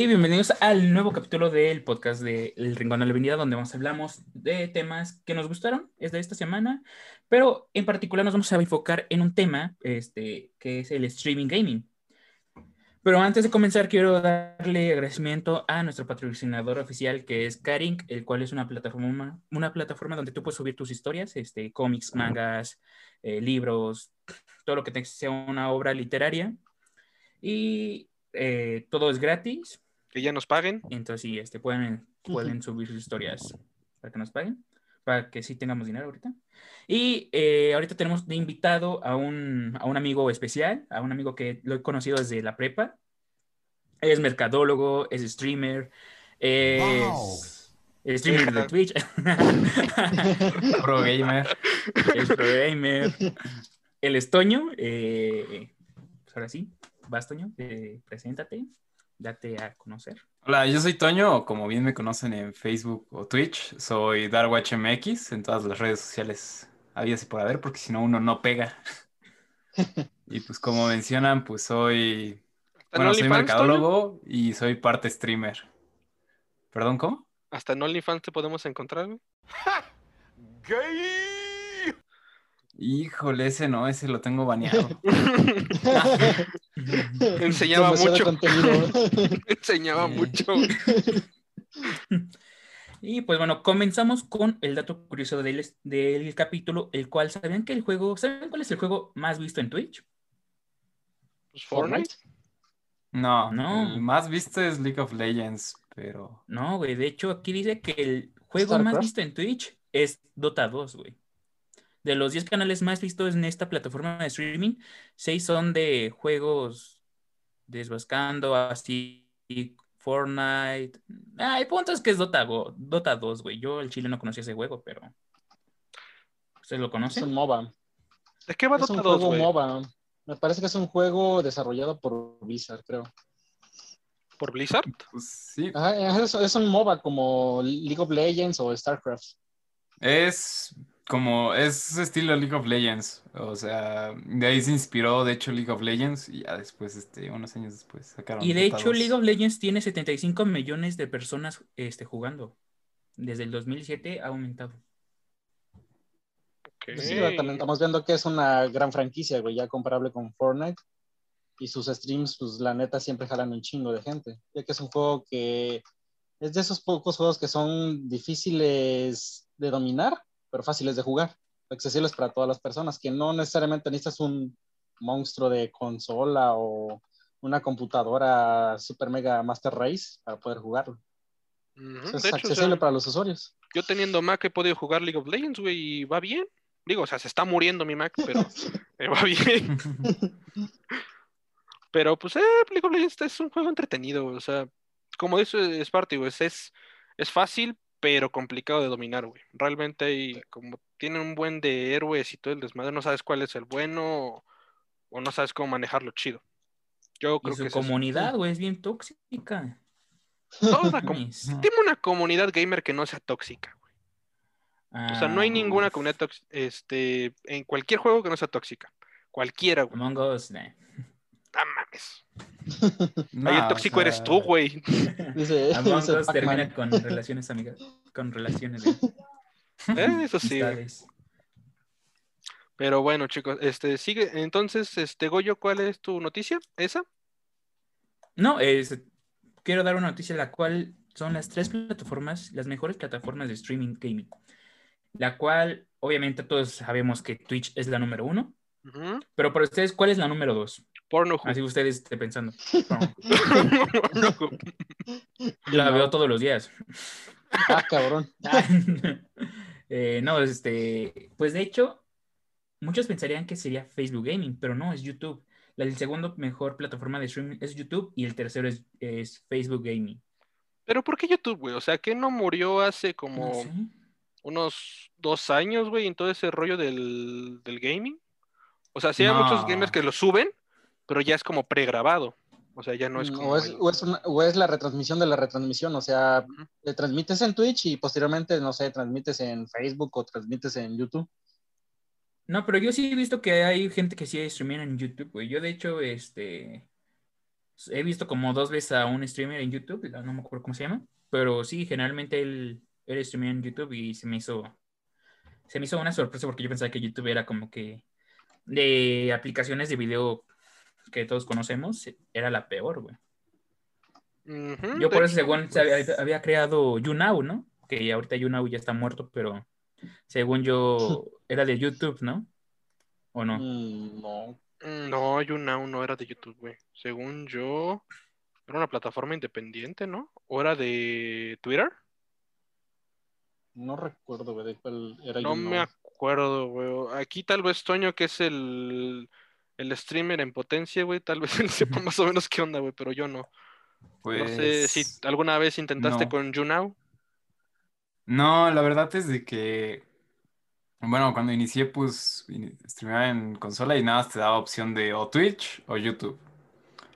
Y bienvenidos al nuevo capítulo del podcast de El Rincón de la Avenida, donde vamos hablamos de temas que nos gustaron, es de esta semana, pero en particular nos vamos a enfocar en un tema este, que es el streaming gaming. Pero antes de comenzar, quiero darle agradecimiento a nuestro patrocinador oficial, que es Karing, el cual es una plataforma, una plataforma donde tú puedes subir tus historias, este, cómics, mangas, eh, libros, todo lo que sea una obra literaria. Y eh, todo es gratis. Que ya nos paguen. Entonces, sí, este, pueden, pueden subir sus historias para que nos paguen, para que sí tengamos dinero ahorita. Y eh, ahorita tenemos de invitado a un, a un amigo especial, a un amigo que lo he conocido desde la prepa. Es mercadólogo, es streamer, es... streamer de Twitch. pro gamer. Es pro gamer. El estoño. Eh, pues ahora sí, vas Toño, eh, preséntate, date a conocer. Hola, yo soy Toño, o como bien me conocen en Facebook o Twitch, soy DarwatchMX en todas las redes sociales había y por haber, porque si no uno no pega. y pues como mencionan, pues soy, bueno, soy mercadólogo y soy parte streamer. ¿Perdón, cómo? Hasta en OnlyFans te podemos encontrar, ¡Gay! Híjole, ese no, ese lo tengo baneado. Enseñaba mucho. Enseñaba mucho. Y pues bueno, comenzamos con el dato curioso del, del capítulo, el cual, ¿sabían que el juego, ¿saben cuál es el juego más visto en Twitch? Pues, Fortnite. No, no. El más visto es League of Legends, pero. No, güey. De hecho, aquí dice que el juego más visto en Twitch es Dota 2, güey. De los 10 canales más vistos en esta plataforma de streaming, 6 son de juegos desbascando así Fortnite. Ah, el punto es que es Dota, Dota 2, güey. Yo el chile no conocía ese juego, pero. ¿Ustedes lo conocen? Es un MOBA. ¿De qué va es Dota un juego MOBA. Me parece que es un juego desarrollado por Blizzard, creo. ¿Por Blizzard? Pues sí. es, es un MOBA como League of Legends o StarCraft. Es como es estilo League of Legends, o sea, de ahí se inspiró, de hecho, League of Legends y ya después, este, unos años después sacaron. Y de hecho, League of Legends tiene 75 millones de personas este, jugando. Desde el 2007 ha aumentado. Pues sí, también estamos viendo que es una gran franquicia, güey, ya comparable con Fortnite. Y sus streams, pues la neta, siempre jalan un chingo de gente. Ya que es un juego que es de esos pocos juegos que son difíciles de dominar, pero fáciles de jugar, accesibles para todas las personas, que no necesariamente necesitas un monstruo de consola o una computadora super mega master race para poder jugarlo. es accesible para los usuarios. Yo teniendo Mac he podido jugar League of Legends, güey, y va bien. Digo, o sea, se está muriendo mi Mac, pero va bien. pero pues, eh, League of Legends es un juego entretenido, o sea, como dice Sparty, güey, es, es fácil, pero complicado de dominar, güey. Realmente hay, como tienen un buen de héroes y todo el desmadre, no sabes cuál es el bueno o, no sabes cómo manejarlo chido. Yo creo su que comunidad, güey, es bien tóxica. Toda Dime una comunidad gamer que no sea tóxica, güey. o sea, no hay ninguna ah, comunidad tóxica, este, en cualquier juego que no sea tóxica. Cualquiera, güey. Among Us, Ah, mames. Ahí el tóxico eres tú, güey. Dice, Among Us termina con relaciones amigas, con relaciones. Eh, eso sí. Pero bueno, chicos, este sigue. Entonces, este Goyo, ¿cuál es tu noticia? ¿Esa? No, es, quiero dar una noticia la cual son las tres plataformas, las mejores plataformas de streaming gaming. La cual, obviamente, todos sabemos que Twitch es la número uno. Pero para ustedes, ¿cuál es la número dos? Porno. Así ustedes estén pensando. La veo todos los días. Ah, cabrón. Eh, no, este, pues de hecho, muchos pensarían que sería Facebook Gaming, pero no, es YouTube. La segundo mejor plataforma de streaming es YouTube y el tercero es, Facebook Gaming. Pero ¿por qué YouTube, güey? O sea, ¿qué no murió hace como unos dos años, güey, en todo ese rollo del, gaming? O sea, sí hay muchos gamers que lo suben, pero ya es como pregrabado. O sea, ya no es mm, como. O es, la retransmisión de la retransmisión. O sea, te transmites en Twitch y posteriormente, no sé, transmites en Facebook o transmites en YouTube. No, pero yo sí he visto que hay gente que sí streamea en YouTube, güey. Yo, de hecho, este. he visto como dos veces a un streamer en YouTube, no me acuerdo cómo se llama, pero sí, generalmente él, él streamea en YouTube y se me hizo, se me hizo una sorpresa porque yo pensaba que YouTube era como que de aplicaciones de video que todos conocemos, era la peor, güey. Yo por eso, según se había, había creado YouNow, ¿no? Que ahorita YouNow ya está muerto, pero según yo era de YouTube, ¿no? ¿O no? Mm, no. No, YouNow no era de YouTube, güey. Según yo, era una plataforma independiente, ¿no? ¿O era de Twitter? No recuerdo, güey, de cuál era No me acuerdo, güey. Aquí tal vez Toño, que es el, el streamer en potencia, güey, tal vez él sepa más o menos qué onda, güey, pero yo no. Pues, No sé si alguna vez intentaste no. con YouNow. No, la verdad es de que, bueno, cuando inicié, pues, streameaba en consola y nada te daba opción de o Twitch o YouTube.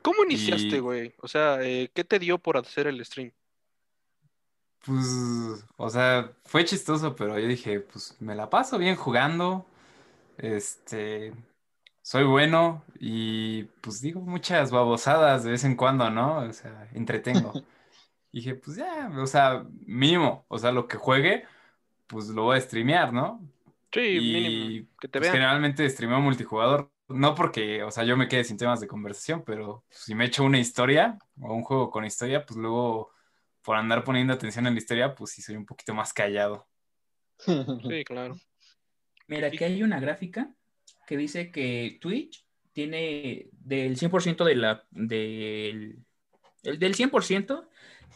¿Cómo iniciaste, Y- güey? O sea, eh, ¿qué te dio por hacer el stream? Pues, o sea, fue chistoso, pero yo dije, pues, me la paso bien jugando, este, soy bueno y, pues, digo muchas babosadas de vez en cuando, ¿no? O sea, entretengo. Dije, pues ya, o sea, mínimo, o sea, lo que juegue, pues lo voy a streamear, ¿no? Sí, Y mínimo, que te pues, vean. generalmente streameo multijugador, no porque, o sea, yo me quede sin temas de conversación, pero si me echo una historia o un juego con historia, pues luego por andar poniendo atención en la historia, pues sí soy un poquito más callado. Sí, claro. Mira, aquí hay una gráfica que dice que Twitch tiene del 100% de la, del, el del 100%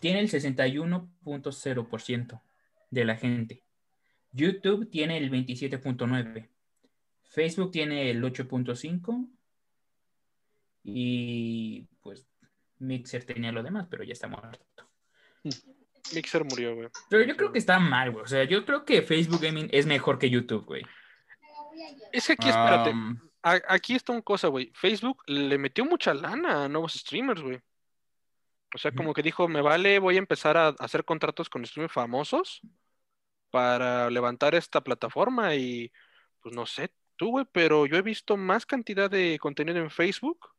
tiene el 61.0% de la gente. YouTube tiene el 27.9%. Facebook tiene el 8.5%. Y pues Mixer tenía lo demás, pero ya está muerto. Mixer murió, güey. Pero yo creo que está mal, güey. O sea, yo creo que Facebook Gaming es mejor que YouTube, güey. Es que aquí, espérate. Aquí está una cosa, güey. Facebook le metió mucha lana a nuevos streamers, güey. O sea, como que dijo, me vale, voy a empezar a hacer contratos con streamers famosos para levantar esta plataforma y, pues no sé tú, güey, pero yo he visto más cantidad de contenido en Facebook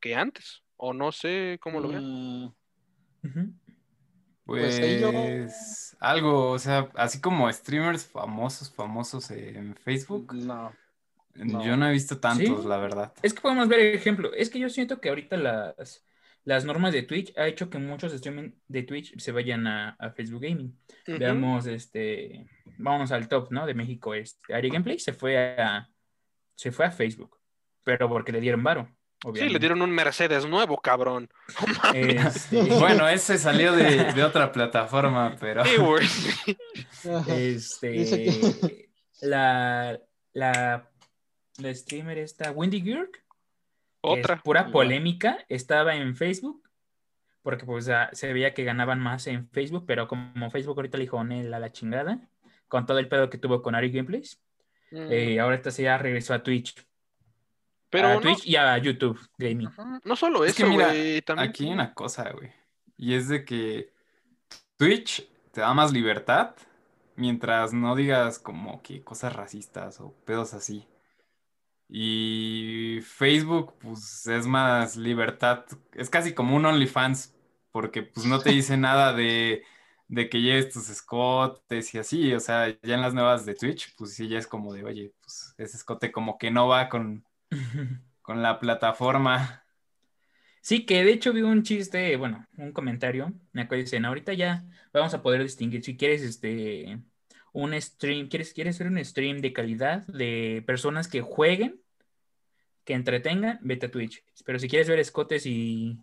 que antes. O no sé cómo lo ven. Mm, Ujú. Pues yo- Pues algo, o sea, así como streamers famosos, famosos en Facebook, no. No. yo no he visto tantos, ¿Sí? la verdad. Es que podemos ver el ejemplo. Es que yo siento que ahorita las, las normas de Twitch ha hecho que muchos streaming de Twitch se vayan a, a Facebook Gaming. Veamos, este, vámonos al top, ¿no? De México. Este, Ari Gameplay se fue a, se fue a Facebook, pero porque le dieron varo. Sí, le dieron un Mercedes nuevo, cabrón. Este, Bueno, ese salió de, de otra plataforma, pero Sí, este, Dice que- la, la, la streamer esta, Wendy Girk, es Otra. pura polémica, estaba en Facebook, porque pues se veía que ganaban más en Facebook, pero como Facebook ahorita le dijo "Nel, a la chingada, con todo el pedo que tuvo con Ari Gameplays, Mm, eh, ahorita se ya regresó a Twitch, Pero a no, Twitch y a YouTube Gaming. Ajá, no solo Es que eso, mira, güey. También. aquí hay una cosa, güey. Y es de que Twitch te da más libertad mientras no digas como que cosas racistas o pedos así. Y Facebook, pues es más libertad. Es casi como un OnlyFans, porque pues no te dice nada de, de que lleves tus escotes y así. O sea, ya en las nuevas de Twitch, pues sí, ya es como de, oye, pues ese escote como que no va con, con la plataforma. Sí, que de hecho vi un chiste, bueno, un comentario, me acuerdo, dicen, ahorita ya vamos a poder distinguir si quieres este un stream, quieres, quieres hacer un stream de calidad de personas que jueguen, que entretengan, vete a Twitch. Pero si quieres ver escotes y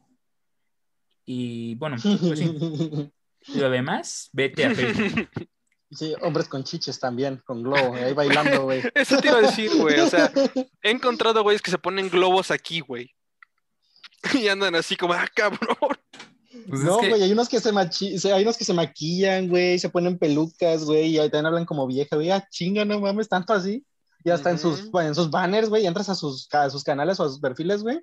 y bueno, pues sí, lo demás, vete a Facebook. Sí, hombres con chiches también, con globo, ahí bailando, güey. Eso te iba a decir, güey. O sea, he encontrado güeyes que se ponen globos aquí, güey. Y andan así como, ah, cabrón. Pues es no, que- güey, hay unos que se machi- se- hay unos que se maquillan, güey, se ponen pelucas, güey, y ahí también hablan como vieja, güey, ah, chinga, no mames, tanto así. Y hasta en sus, Ujú. bueno, en sus banners, güey, entras a sus, a sus canales o a sus perfiles, güey,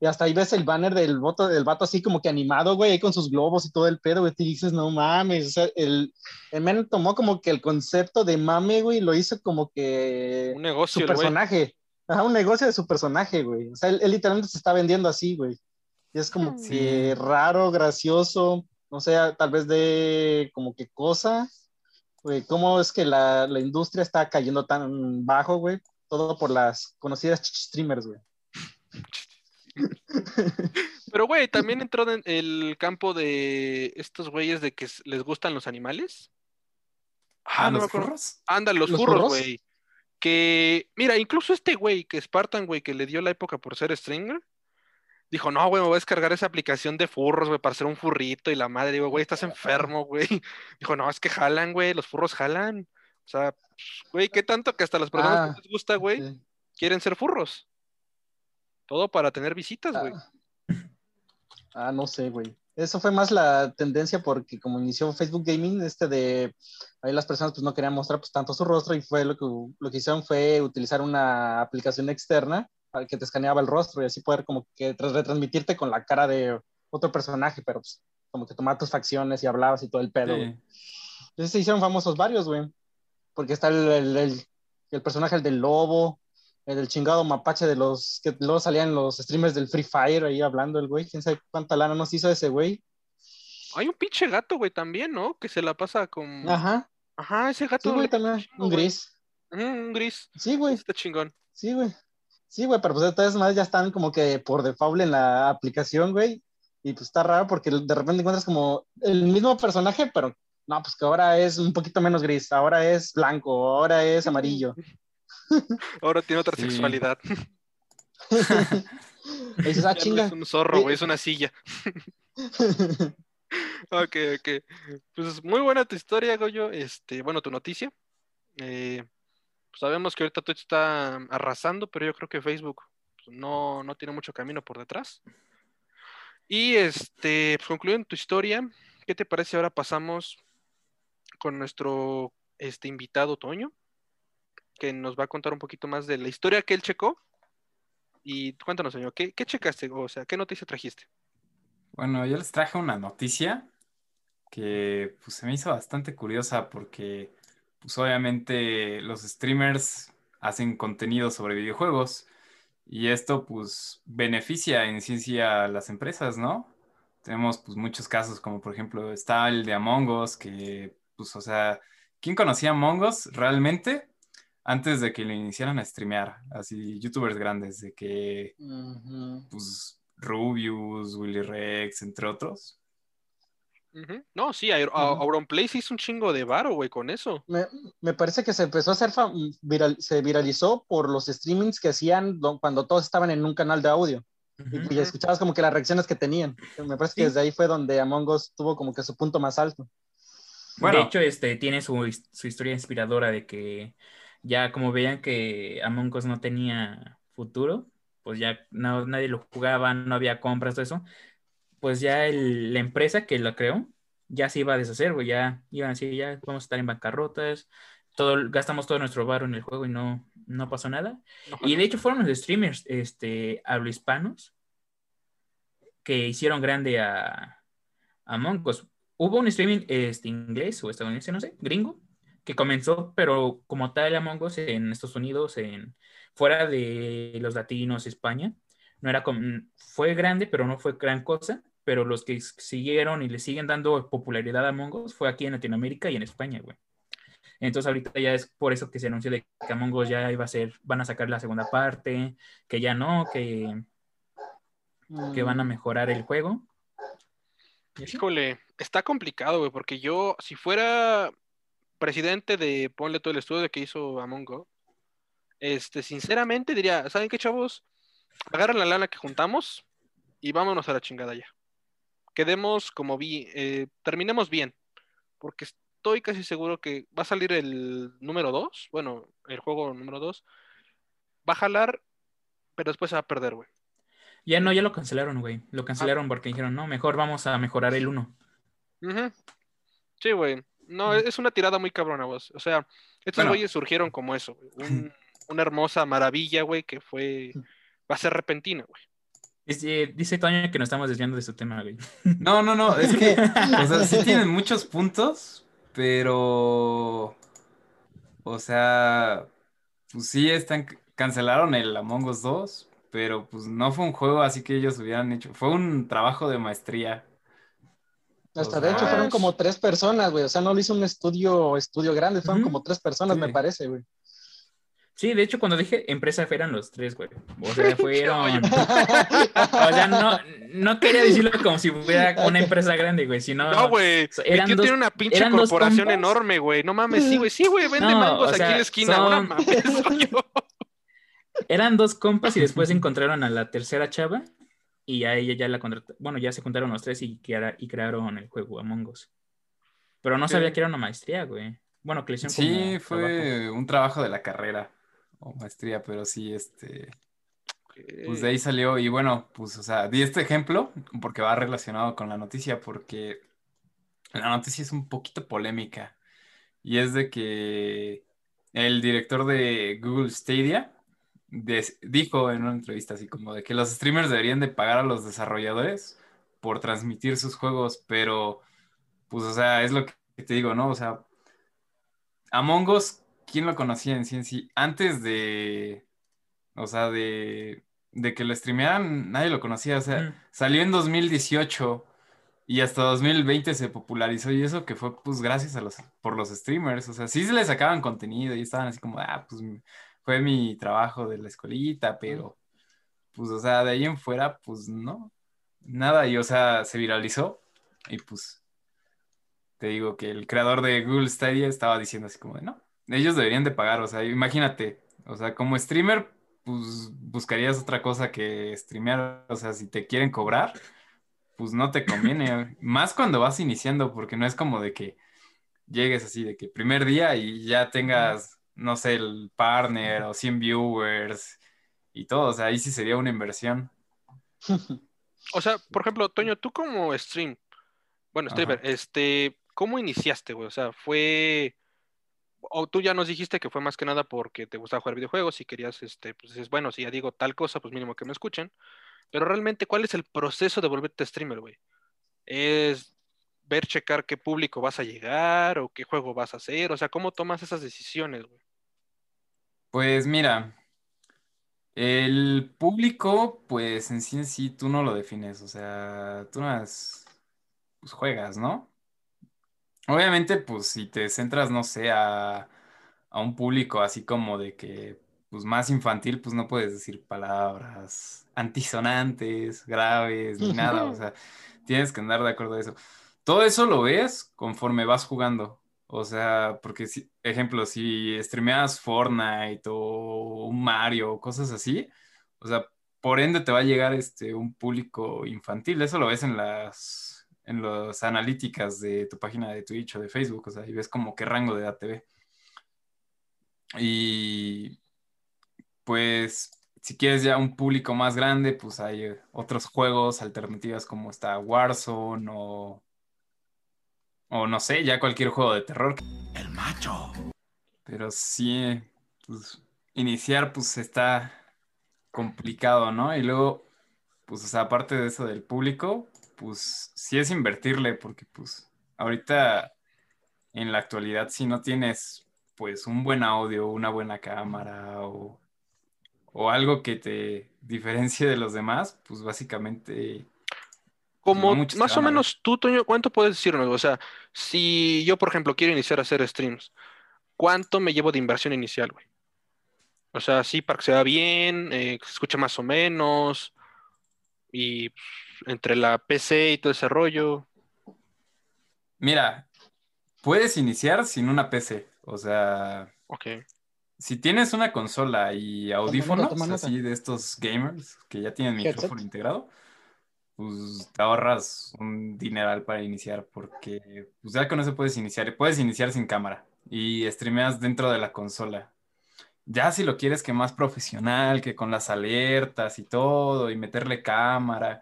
y hasta ahí ves el banner del voto, del vato así como que animado, güey, ahí con sus globos y todo el pedo, güey, te dices, no mames, o sea, el, el men tomó como que el concepto de mame, güey, y lo hizo como que Un negocio, su personaje, ajá, un negocio de su personaje, güey, o sea, él, él literalmente se está vendiendo así, güey. Y es como Sí. que raro, gracioso, no sé, tal vez de como que cosa, güey, cómo es que la, la industria está cayendo tan bajo, güey, todo por las conocidas streamers, güey. Pero, güey, también entró en el campo de estos güeyes de que les gustan los animales. Ah, no me los acuerdo. furros. Anda, los, ¿Los furros, furros? güey. Que, mira, incluso este güey, que Spartan, güey, que le dio la época por ser streamer, dijo, no, güey, me voy a descargar esa aplicación de furros, güey, para ser un furrito y la madre, digo, güey, estás enfermo, güey. Dijo, no, es que jalan, güey, los furros jalan. O sea, güey, qué tanto que hasta las personas Ah, que les gusta, güey, Sí. quieren ser furros. Todo para tener visitas, güey. Ah. Ah, no sé, güey. Eso fue más la tendencia porque como inició Facebook Gaming, este de ahí las personas pues no querían mostrar pues tanto su rostro y fue lo que, lo que hicieron fue utilizar una aplicación externa que te escaneaba el rostro y así poder como que retransmitirte con la cara de otro personaje, pero pues como que tomaba tus facciones y hablabas y todo el pedo. güey. Sí. Entonces se hicieron famosos varios, güey. Porque está el, el, el- el personaje, el del lobo, el del chingado mapache de los que luego salían los streamers del Free Fire ahí hablando el güey. Quién sabe cuánta lana nos hizo ese güey. Hay un pinche gato, güey, también, ¿no? Que se la pasa con. Ajá. Ajá, ese Sí, gato. güey, le- también. chingo, Un güey. gris. Ujú, un gris. Sí, güey. Está chingón. Sí, güey. Sí, güey, pero pues de todas maneras ya están como que por default en la aplicación, güey. Y pues está raro porque de repente encuentras como el mismo personaje, pero no, pues que ahora es un poquito menos gris, ahora es blanco, ahora es amarillo. Ahora tiene otra Sí. sexualidad. Y dices, ah, no chinga. es un zorro, güey, es una silla. Ok, ok. Pues muy buena tu historia, Goyo. Este, bueno, tu noticia. Eh, sabemos que ahorita Twitch está arrasando, pero yo creo que Facebook pues, no, no tiene mucho camino por detrás. Y este, pues, concluyendo tu historia, ¿qué te parece ahora pasamos con nuestro este invitado Toño, que nos va a contar un poquito más de la historia que él checó? Y cuéntanos, señor, ¿qué, qué checaste? O sea, ¿qué noticia trajiste? Bueno, yo les traje una noticia que pues, se me hizo bastante curiosa porque pues, obviamente los streamers hacen contenido sobre videojuegos y esto pues beneficia en ciencia a las empresas, ¿no? Tenemos pues muchos casos como por ejemplo está el de Among Us que pues o sea, ¿quién conocía Among Us realmente antes de que lo iniciaran a streamear? Así youtubers grandes de que pues Rubius, Willy Rex, entre otros. No, sí, Aur- A- Ujú. Auronplay se hizo un chingo de varo, güey, con eso. Me, me parece que se empezó a hacer viral, se viralizó por los streamings que hacían do- cuando todos estaban en un canal de audio. Y, Ujú. y escuchabas como que las reacciones que tenían. Me parece que desde ahí fue donde Among Us tuvo como que su punto más alto. Bueno. De hecho, este tiene su, su historia inspiradora de que ya como veían que Among Us no tenía futuro, pues ya no, nadie lo jugaba, no había compras, todo eso, pues ya el- la empresa que lo creó ya se iba a deshacer, güey, ya iban a decir, ya vamos a estar en bancarrotas, todo, gastamos todo nuestro varo en el juego y no, no pasó nada. Y de hecho fueron los streamers este, hispanos que hicieron grande a, a Among Us. Hubo un streaming este, inglés o estadounidense, no sé, gringo, que comenzó, pero como tal Among Us en Estados Unidos, en, fuera de los latinos, España, no era como, fue grande, pero no fue gran cosa, pero los que siguieron y le siguen dando popularidad a Among Us fue aquí en Latinoamérica y en España, güey. Entonces ahorita ya es por eso que se anunció de que Among Us ya iba a ser, van a sacar la segunda parte, que ya no, que, que van a mejorar el juego. Híjole, está complicado, güey, porque yo, si fuera presidente de, ponle todo el estudio que hizo Among Us, este, sinceramente diría, ¿saben qué, chavos? Agarran la lana que juntamos y vámonos a la chingada ya. Quedemos como vi, eh, terminemos bien, porque estoy casi seguro que va a salir el número 2, bueno, el juego número 2, va a jalar, pero después se va a perder, güey. Ya no, ya lo cancelaron, güey. Lo cancelaron porque dijeron, no, mejor vamos a mejorar el 1. Ujú. Sí, güey. No, es una tirada muy cabrona, güey. O sea, estos Bueno. güeyes surgieron como eso, güey. Un- una hermosa maravilla, güey, que fue. Va a ser repentina, güey. Dice, dice Toño que nos estamos desviando de su tema, güey. No, no, no, es que, o sea, sí tienen muchos puntos, pero, o sea, pues sí están, cancelaron el Among Us 2, pero pues no fue un juego así que ellos hubieran hecho, fue un trabajo de maestría. Hasta O de hecho fueron como tres personas, güey. O sea, no lo hizo un estudio, estudio grande, fueron como tres personas, Sí. me parece, güey. Sí, de hecho, cuando dije empresa eran los tres, güey. O sea, fueron. O sea, no, no quería decirlo como si fuera una empresa grande, güey, sino. No, güey. Eran tío dos- tiene una pinche corporación enorme, güey. No mames, sí, güey. Sí, güey, vende No, mangos o aquí en la esquina. son- Ahora mames, soy yo. Eran dos compas y después encontraron a la tercera chava y a ella ya la contrataron. Bueno, ya se juntaron los tres y, crea- y crearon el juego Among Us. Pero no sabía que era una maestría, güey. Bueno, que le hicieron Sí, como fue trabajo. un trabajo de la carrera o maestría, pero sí, este, pues de ahí salió y bueno, pues, o sea, di este ejemplo porque va relacionado con la noticia, porque la noticia es un poquito polémica y es de que el director de Google Stadia des- dijo en una entrevista así como de que los streamers deberían de pagar a los desarrolladores por transmitir sus juegos, pero pues, o sea, es lo que te digo, ¿no? O sea, Among Us, ¿quién lo conocía en sí? Antes de, o sea, de, de que lo streamearan, nadie lo conocía, o sea, Mm. salió en 2018 y hasta 2020 se popularizó y eso que fue pues gracias a los, por los streamers, o sea, sí se les sacaban contenido y estaban así como, ah, pues fue mi trabajo de la escuelita, pero pues, o sea, de ahí en fuera, pues no, nada, y o sea, se viralizó y pues te digo que el creador de Google Stadia estaba diciendo así como de, no, ellos deberían de pagar, o sea, imagínate, o sea, como streamer, pues buscarías otra cosa que streamear, o sea, si te quieren cobrar, pues no te conviene, más cuando vas iniciando, porque no es como de que llegues así, de que primer día y ya tengas, no sé, el partner o 100 viewers y todo, o sea, ahí sí sería una inversión. O sea, por ejemplo, Toño, tú como stream, bueno, streamer, Ajá. este, ¿cómo iniciaste, güey? O sea, fue, o tú ya nos dijiste que fue más que nada porque te gustaba jugar videojuegos y querías, este, pues dices, bueno, si ya digo tal cosa, pues mínimo que me escuchen. Pero realmente, ¿cuál es el proceso de volverte streamer, güey? ¿Es ver, checar qué público vas a llegar o qué juego vas a hacer? O sea, ¿cómo tomas esas decisiones, güey? Pues mira, el público, pues en sí en sí tú no lo defines, o sea, tú nada más, pues juegas, ¿no? Obviamente, pues si te centras, no sé, a, a un público así como de que, pues más infantil, pues no puedes decir palabras antisonantes, graves, ni nada, o sea, tienes que andar de acuerdo a eso. Todo eso lo ves conforme vas jugando. O sea, porque, si, ejemplo, si streameas Fortnite o un Mario cosas así, o sea, por ende te va a llegar este, un público infantil. Eso lo ves en las, en las analíticas de tu página de Twitch o de Facebook, o sea, y ves como qué rango de edad te ve. Y pues, si quieres ya un público más grande, pues hay otros juegos alternativas como está Warzone o o no sé, ya cualquier juego de terror. El macho. Pero sí, pues iniciar pues está complicado, ¿no? Y luego, pues, o sea, aparte de eso del público, pues sí es invertirle, porque pues ahorita en la actualidad si no tienes pues un buen audio, una buena cámara o, o algo que te diferencie de los demás, pues básicamente Como No muchos te más o menos tú, Toño, ¿cuánto puedes decirnos? O sea, si yo, por ejemplo, quiero iniciar a hacer streams, ¿cuánto me llevo de inversión inicial, güey? O sea, sí, para que se vea bien, eh, que se escuche más o menos, y entre la PC y todo ese rollo. Mira, puedes iniciar sin una PC, o sea... Ok. Si tienes una consola y audífonos, toma nota. así de estos gamers que ya tienen Headset. micrófono integrado, pues te ahorras un dineral para iniciar, porque pues ya con eso puedes iniciar. Puedes iniciar sin cámara y streameas dentro de la consola. Ya si lo quieres que más profesional, que con las alertas y todo, y meterle cámara,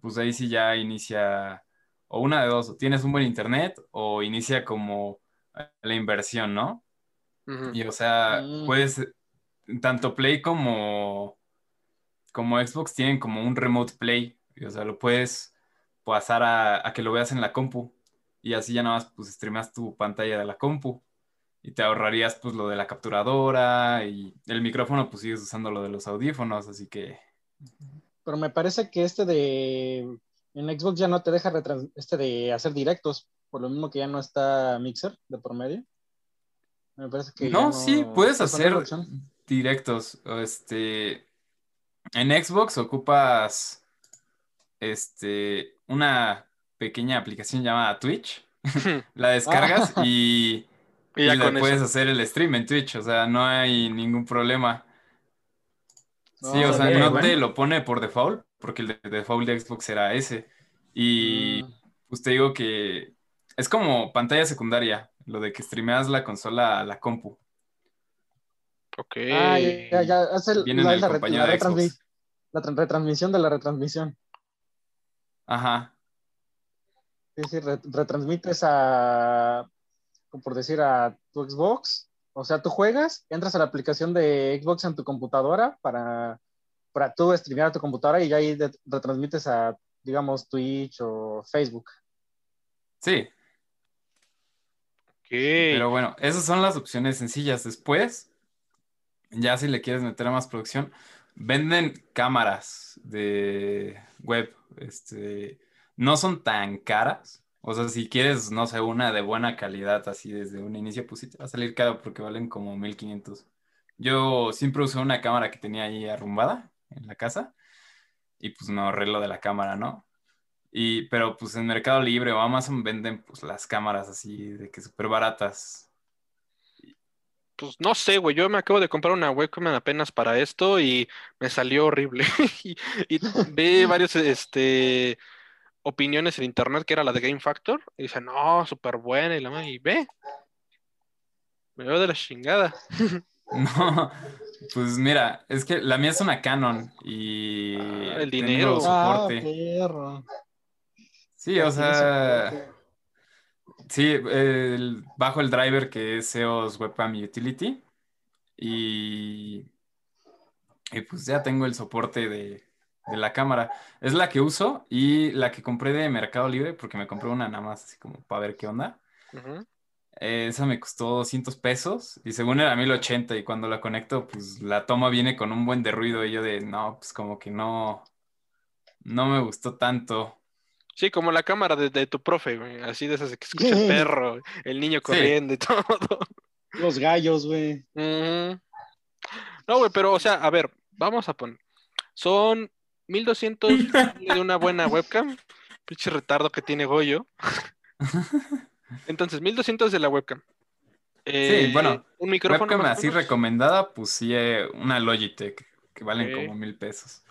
pues ahí sí ya inicia, o una de dos, o tienes un buen internet, o inicia como la inversión, ¿no? Y o sea, puedes, tanto Play como, como Xbox tienen como un remote play. Y, o sea, lo puedes pasar a, a que lo veas en la compu. Y así ya nada más pues streamas tu pantalla de la compu. Y te ahorrarías pues lo de la capturadora y el micrófono pues sigues usando lo de los audífonos. Así que Pero me parece que este de en Xbox ya no te deja retrans- este de hacer directos, por lo mismo que ya no está Mixer de por medio. Me parece que No, sí, puedes hacer directos. Este, en Xbox ocupas este, una pequeña aplicación llamada Twitch. La descargas Ah. y, Y ya con puedes eso. hacer el stream en Twitch. O sea, no hay ningún problema. Sí, o sea, no bueno. te lo pone por default, porque el de default de Xbox era ese. Y Mm. pues te digo que es como pantalla secundaria, lo de que streameas la consola a la compu. Ok. Ah, ya, ya, ya, es el- Viene en la, el la re- compañero la de Xbox. la tra- retransmisión de la retransmisión. Ajá. Sí, sí, re- retransmites a, por decir, a tu Xbox. O sea, tú juegas, entras a la aplicación de Xbox en tu computadora para, para tú streamear a tu computadora y ya ahí retransmites a, digamos, Twitch o Facebook. Sí, Ok. pero bueno, esas son las opciones sencillas. Después, ya si le quieres meter a más producción, venden cámaras de web. Este, no son tan caras. O sea, si quieres, no sé, una de buena calidad, así desde un inicio, pues sí te va a salir caro porque valen como 1500. Yo siempre usé una cámara que tenía ahí arrumbada en la casa y pues me ahorré lo de la cámara, ¿no? Y, pero pues en Mercado Libre o Amazon venden pues las cámaras así de que súper baratas. Pues no sé, güey. Yo me acabo de comprar una webcam apenas para esto y me salió horrible. y, y vi varios este opiniones en internet que era la de Game Factor. Y dice, no, súper buena. Y la madre, y ve. Me veo de la chingada. No, pues mira, es que la mía es una Canon y Ah, el tengo dinero. Ah, soporte. perro. Sí, o sea, sí, el- bajo el driver que es EOS Webcam Utility y, y pues ya tengo el soporte de, de la cámara. Es la que uso y la que compré de Mercado Libre porque me compré una nada más así como para ver qué onda. Eh, esa me costó 200 pesos y según era 1080 y cuando la conecto pues la toma viene con un buen de ruido y yo de no, pues como que no, no me gustó tanto. Sí, como la cámara de, de tu profe, güey. Así de esas que escucha el perro, el niño corriendo y todo. Los gallos, güey. No, güey, pero, o sea, a ver, vamos a poner. Son 1200 de una buena webcam. Pinche retardo que tiene Goyo. Entonces, 1200 de la webcam. Eh, bueno, un micrófono. Webcam así recomendada, pues sí, eh, una Logitech, que valen como mil pesos.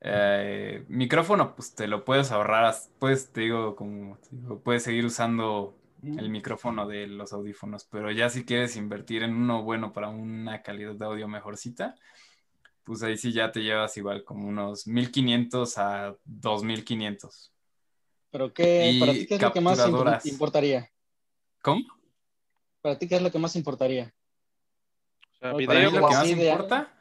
Eh, micrófono, pues te lo puedes ahorrar, puedes, te digo, como te digo, puedes seguir usando el micrófono de los audífonos, pero ya si quieres invertir en uno bueno para una calidad de audio mejorcita, pues ahí sí ya te llevas igual como unos 1500 a 2500. Pero qué, Y para ti, ¿qué es lo que más importaría? ¿Cómo? Para ti, ¿qué es lo que más importaría? O sea, Para Para mí video, lo que más de- importa,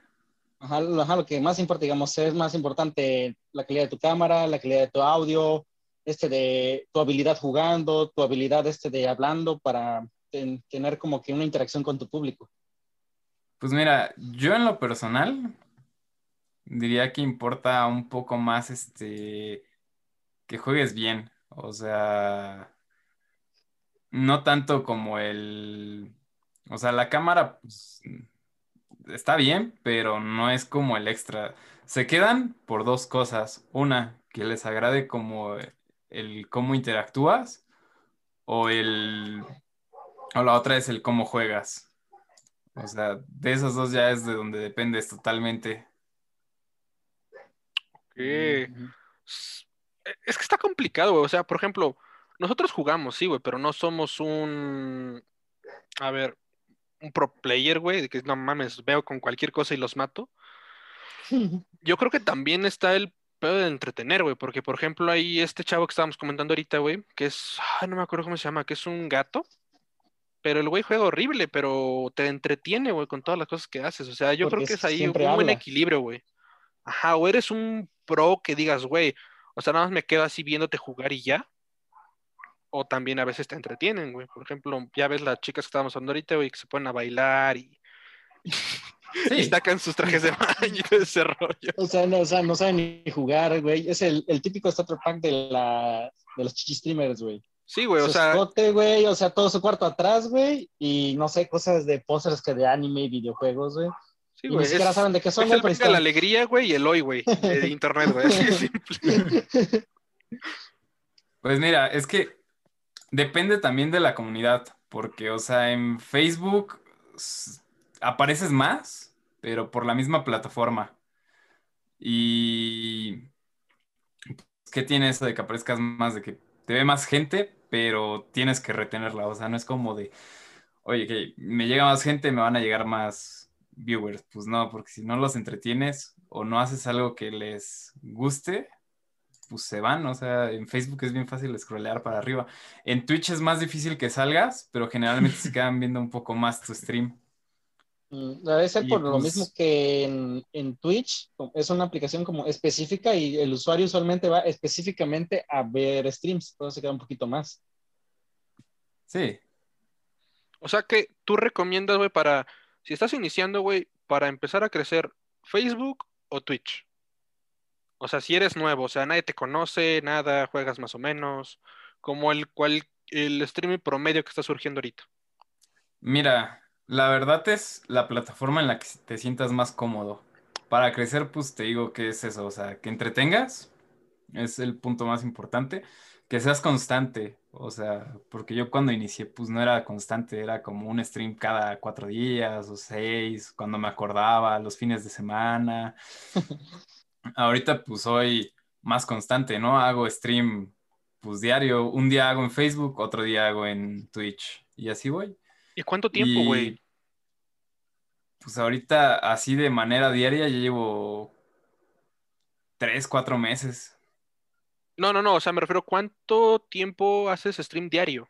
Ajá, lo- ajá, lo que más importa, digamos, es más importante la calidad de tu cámara, la calidad de tu audio, este de tu habilidad jugando, tu habilidad este de hablando para ten- tener como que una interacción con tu público. Pues mira, yo en lo personal diría que importa un poco más este que juegues bien, o sea, no tanto como el, o sea, la cámara pues, está bien, pero no es como el extra. Se quedan por dos cosas, una, que les agrade como el cómo interactúas o el o la otra es el cómo juegas. O sea, de esos dos ya es de donde dependes totalmente. S- Es que está complicado, güey. O sea, por ejemplo, nosotros jugamos, sí, güey, pero no somos un. A ver, un pro player, güey, de que no mames, veo con cualquier cosa y los mato. Yo creo que también está el pedo de entretener, güey, porque por ejemplo hay este chavo que estábamos comentando ahorita, güey, que es, ay, no me acuerdo cómo se llama, que es un gato, pero el güey juega horrible, pero te entretiene, güey, con todas las cosas que haces, o sea, yo creo Porque que es ahí un buen equilibrio, güey. Ajá, o eres un pro que digas, güey, o sea, nada más me quedo así viéndote jugar y ya, o también a veces te entretienen, güey, por ejemplo, ya ves las chicas que estábamos hablando ahorita, güey, que se ponen a bailar y... Y Sí, sacan sus trajes de baño y todo ese rollo. O sea, no, o sea, no saben ni jugar, güey. Es el, el típico starter pack de, la, de los chichi streamers, güey. Sí, güey, o Su sea, escote, güey, o sea, todo su cuarto atrás, güey. Y no sé, cosas de pósters que de anime y videojuegos, güey. Sí, y güey. ni siquiera es- saben de qué son, güey, el pero la alegría, güey, y el hoy, güey, de internet, güey. Pues mira, es que depende también de la comunidad, porque, o sea, en Facebook apareces más, pero por la misma plataforma. Y ¿qué tiene eso de que aparezcas más, de que te ve más gente, pero tienes que retenerla? O sea, no es como de, oye, que me llega más gente, me van a llegar más viewers. Pues no, porque si no los entretienes o no haces algo que les guste, pues se van, o sea, en Facebook es bien fácil scrollear para arriba. En Twitch es más difícil que salgas, pero generalmente se quedan viendo un poco más tu stream. Mm, Debe ser Y por lo pues- mismo que en, en Twitch es una aplicación como específica y el usuario usualmente va específicamente a ver streams, todo se queda un poquito más. Sí, O sea que tú recomiendas, güey, para, si estás iniciando, güey, para empezar a crecer, Facebook o Twitch. O sea, si eres nuevo, o sea, nadie te conoce, nada, juegas más o menos, como el cual el streaming promedio que está surgiendo ahorita. mira, la verdad es la plataforma en la que te sientas más cómodo. Para crecer, pues te digo que es eso, o sea, que entretengas, es el punto más importante, que seas constante, o sea, porque yo cuando inicié, pues no era constante, era como un stream cada cuatro días o seis, cuando me acordaba, los fines de semana. Ahorita pues soy más constante, ¿no? Hago stream pues diario, un día hago en Facebook, otro día hago en Twitch y así voy. ¿Y cuánto tiempo, güey? Pues ahorita así de manera diaria ya llevo tres, cuatro meses. No, no, no, o sea, me refiero, ¿cuánto tiempo haces stream diario?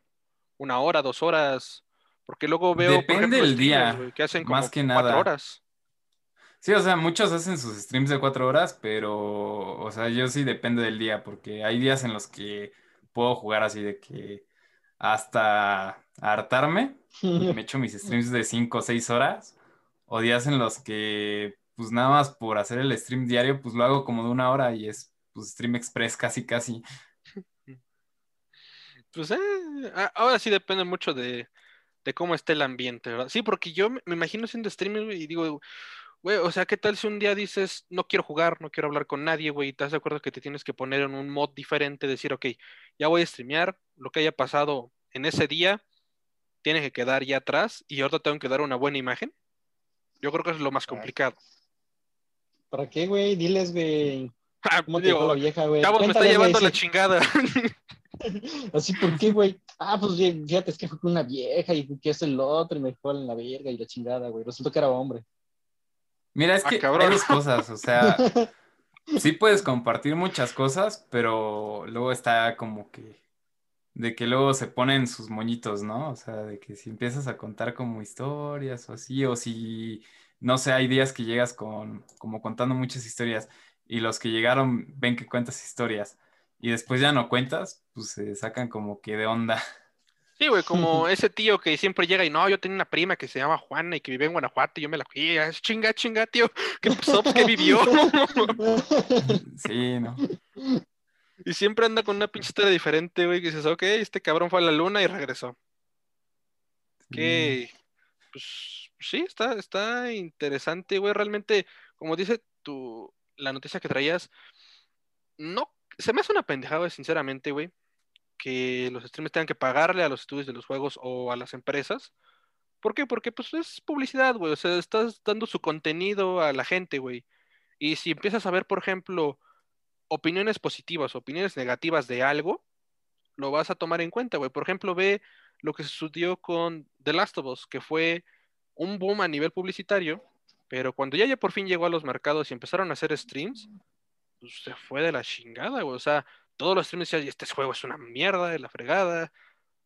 ¿Una hora, dos horas? Porque luego veo, Depende del día, que hacen como más que cuatro nada. horas. Sí, o sea, muchos hacen sus streams de cuatro horas, pero, o sea, yo sí depende del día, porque hay días en los que puedo jugar así de que hasta hartarme y me echo mis streams de cinco o seis horas, o días en los que, pues nada más por hacer el stream diario, pues lo hago como de una hora y es, pues, stream express casi, casi. Pues eh, a- ahora sí depende mucho de, de cómo esté el ambiente, ¿verdad? Sí, porque yo me imagino siendo streamer, y digo, güey, o sea, ¿qué tal si un día dices, no quiero jugar, no quiero hablar con nadie, güey, y te das de acuerdo que te tienes que poner en un mod diferente, decir, ok, ya voy a streamear, lo que haya pasado en ese día tiene que quedar ya atrás y ahora tengo que dar una buena imagen? Yo creo que es lo más complicado. ¿Para qué, güey? Diles, güey. Ah, ¿Cómo digo, la vieja, güey? Chavos, me está güey, llevando la sí. chingada. Así, ¿por qué, güey? Ah, pues fíjate, es que fue con una vieja y que es el otro y me dejó en la verga y la chingada, güey. Resultó que era hombre. Mira, es Ah, que cabrón. hay dos cosas, o sea, sí puedes compartir muchas cosas, pero luego está como que, de que luego se ponen sus moñitos, ¿no? O sea, de que si empiezas a contar como historias o así, o si, no sé, hay días que llegas con, como contando muchas historias y los que llegaron ven que cuentas historias y después ya no cuentas, pues se sacan como que de onda. Sí, güey, como ese tío que siempre llega y no, yo tenía una prima que se llama Juana y que vive en Guanajuato y yo me la fui, es chinga, chinga, tío, ¿qué pasó? ¿Qué vivió? Sí, ¿no? y siempre anda con una pinche historia diferente, güey, que dices, ok, este cabrón fue a la luna y regresó. Que, pues, sí, está, está interesante, güey, realmente, como dice tu, la noticia que traías, no, se me hace una pendejada, sinceramente, güey, que los streamers tengan que pagarle a los estudios de los juegos o a las empresas. ¿Por qué? Porque pues es publicidad, güey. O sea, estás dando su contenido a la gente, güey. Y si empiezas a ver, por ejemplo, opiniones positivas, opiniones negativas de algo, lo vas a tomar en cuenta, güey. Por ejemplo, ve lo que sucedió con The Last of Us, que fue un boom a nivel publicitario, pero cuando ya, ya por fin llegó a los mercados y empezaron a hacer streams, pues se fue de la chingada, güey. O sea, todos los streamers decían, este juego es una mierda, de la fregada.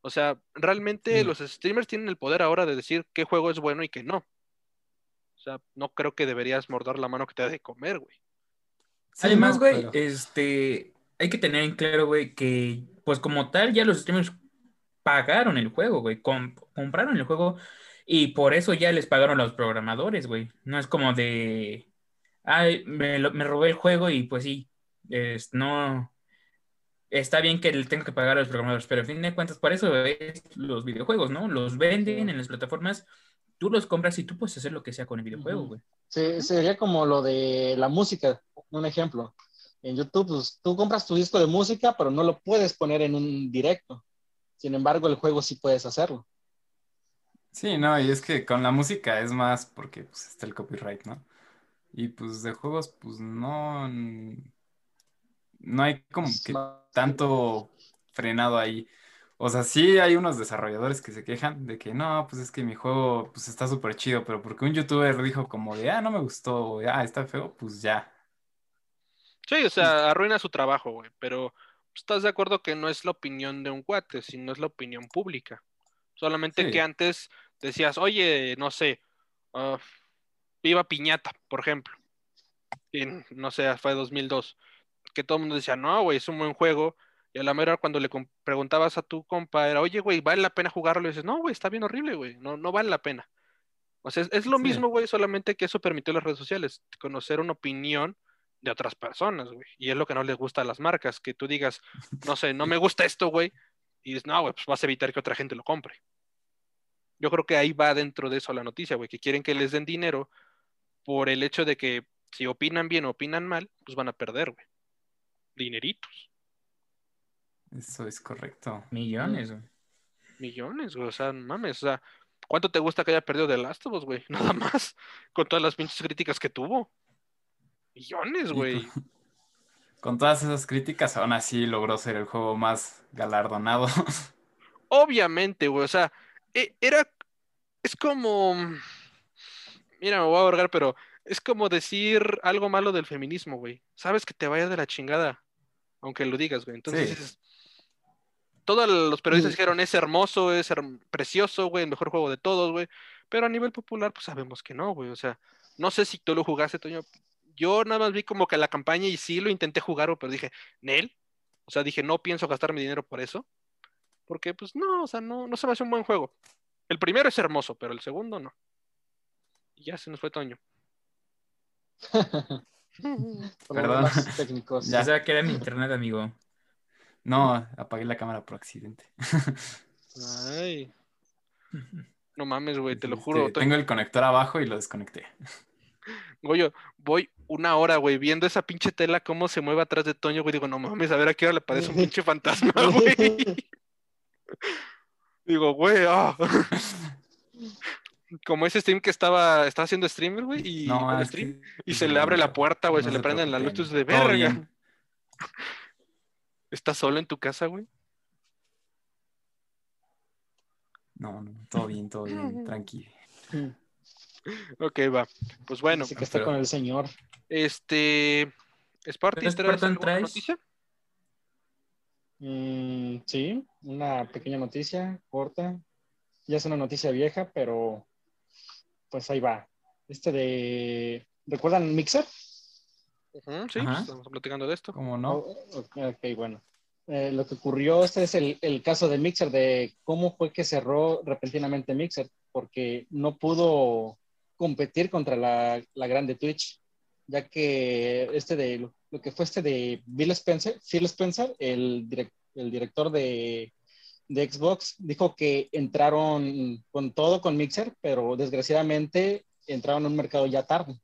O sea, realmente Sí. los streamers tienen el poder ahora de decir qué juego es bueno y qué no. O sea, no creo que deberías morder la mano que te da de comer, güey. Sí, Además, no, güey, pero- este, hay que tener en claro, güey, que pues como tal ya los streamers pagaron el juego, güey, com- compraron el juego Y por eso ya les pagaron a los programadores, güey. No es como de, ay, me, lo- me robé el juego y pues sí, es, no, está bien que le tengo que pagar a los programadores, pero a fin de cuentas, por eso es los videojuegos, ¿no? Los venden en las plataformas, tú los compras y tú puedes hacer lo que sea con el videojuego, güey. Sí, sería como lo de la música, un ejemplo. En YouTube, pues, tú compras tu disco de música, pero no lo puedes poner en un directo. Sin embargo, el juego sí puedes hacerlo. Sí, no, y es que con la música es más porque pues, está el copyright, ¿no? Y pues de juegos, pues no, no hay como que tanto frenado ahí. O sea, sí hay unos desarrolladores que se quejan de que no, pues es que mi juego pues está súper chido, pero porque un youtuber dijo como de, ah, no me gustó, o ah, está feo, pues ya. Sí, o sea, arruina su trabajo, güey, pero estás de acuerdo que no es la opinión de un cuate, sino es la opinión pública. Solamente Sí. que antes decías, oye, no sé, ah, Viva Piñata, por ejemplo. En, no sé, fue 2002. Que todo el mundo decía, no, güey, es un buen juego. Y a la mera cuando le preguntabas a tu compa, era, oye, güey, ¿vale la pena jugarlo? Y dices, no, güey, está bien horrible, güey, no, no vale la pena. O sea, es, es lo Sí. mismo, güey, solamente que eso permitió las redes sociales, conocer una opinión de otras personas, güey. Y es lo que no les gusta a las marcas, que tú digas, no sé, no me gusta esto, güey. Y dices, no, güey, pues vas a evitar que otra gente lo compre. Yo creo que ahí va dentro de eso la noticia, güey, que quieren que les den dinero por el hecho de que si opinan bien o opinan mal, pues van a perder, güey. Dineritos, Eso es correcto. Millones, güey. millones, güey. O sea, no mames, o sea, ¿cuánto te gusta que haya perdido The Last of Us, güey? Nada más, con todas las pinches críticas que tuvo. Millones, güey. con, todas esas críticas, aún así logró ser el juego más galardonado. Obviamente, güey, o sea, era, es como, mira, me voy a ahorrar, pero es como decir algo malo del feminismo, güey. Sabes que te vaya de la chingada, aunque lo digas, güey. Entonces, Sí. todos los periodistas Mm. dijeron, es hermoso, es precioso, güey, el mejor juego de todos, güey. Pero a nivel popular, pues sabemos que no, güey. O sea, no sé si tú lo jugaste, Toño. Yo nada más vi como que la campaña y sí lo intenté jugar, pero dije, Nel. O sea, dije, no pienso gastar mi dinero por eso. Porque, pues, no, o sea, no, no se me hace un buen juego. El primero es hermoso, pero el segundo no. Y ya se nos fue Toño. Perdón. técnicos. Ya. O sea, que era mi internet, amigo. No, apagué la cámara por accidente. Ay, no mames, güey, te lo Este, juro. Toño. tengo el conector abajo y lo desconecté. Goyo, voy una hora, güey, viendo esa pinche tela cómo se mueve atrás de Toño, güey. Digo, no mames, a ver a qué hora le parece un pinche fantasma, güey. Digo, güey, ah. Como ese stream que estaba, estaba haciendo streamer, güey, y, No, el es stream, que- y se le abre la puerta, güey, No se le prenden las luces de verga. ¿Estás solo en tu casa, güey? No, no, todo bien, todo bien, tranqui. Ok, va. Pues bueno, Dice que está pero- con el señor. este. Sparty, ¿Pero ¿traes Spartan alguna traes? noticia? Mm, sí, una pequeña noticia corta. Ya es una noticia vieja, pero pues ahí va. Este de... ¿Recuerdan Mixer? Ujú, sí, Ajá. pues, estamos platicando de esto. ¿Cómo no? Oh, ok, ok, bueno. Eh, lo que ocurrió, este es el, el caso de Mixer, de cómo fue que cerró repentinamente Mixer, porque no pudo competir contra la, la grande Twitch, ya que este de lo, que fue este de Bill Spencer, Phil Spencer, el, direc- el director de, de Xbox, dijo que entraron con todo con Mixer, pero desgraciadamente entraron en un mercado ya tarde,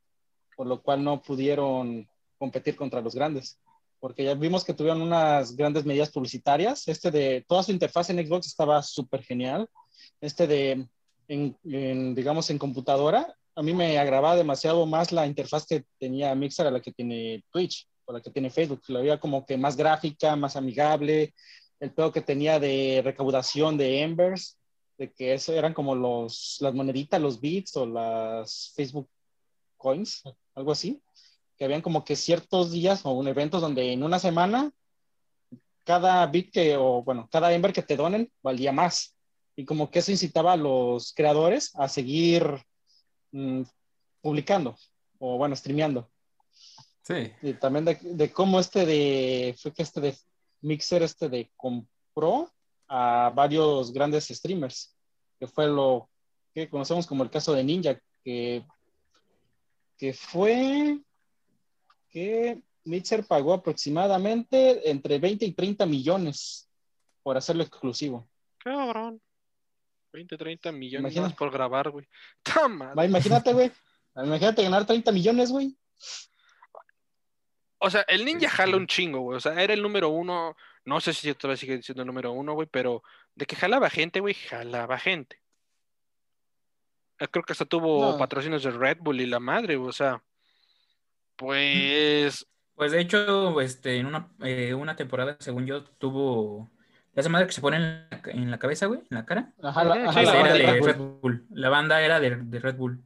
por lo cual no pudieron competir contra los grandes porque ya vimos que tuvieron unas grandes medidas publicitarias. Este de toda su interfaz en Xbox estaba súper genial. Este de, en, digamos, en computadora, a mí me agradaba demasiado más la interfaz que tenía Mixer a la que tiene Twitch, o la que tiene Facebook. La veía como que más gráfica, más amigable. El pedo que tenía de recaudación de Embers, de que eso eran como los, las moneditas, los bits o las Facebook coins, algo así que habían como que ciertos días o un eventos donde en una semana cada bit que, o bueno, cada Ember que te donen valía más. Y como que eso incitaba a los creadores a seguir mmm, publicando o bueno, streameando. Sí. Y también de, de, cómo este de, fue que este de Mixer este de compró a varios grandes streamers, que fue lo que conocemos como el caso de Ninja, que, que fue que Mixer pagó aproximadamente entre 20 y 30 millones por hacerlo exclusivo. Cabrón. 20, 30 millones Imagina. más por grabar, güey. Imagínate, güey. Imagínate ganar 30 millones, güey. O sea, el ninja jala un chingo, güey. O sea, era el número uno. No sé si todavía sigue siendo el número uno, güey, pero de que jalaba gente, güey, jalaba gente. Eh, Creo que hasta tuvo No. patrocinios de Red Bull y la madre, güey. O sea, pues. Pues de hecho, este, en una, eh, una temporada, según yo, tuvo esa madre que se pone en la, en la cabeza, güey, en la cara. Ajá, la, ajá, sí, la Esa era banda de de Red Red Bull. Bull. La banda era de, de Red Bull.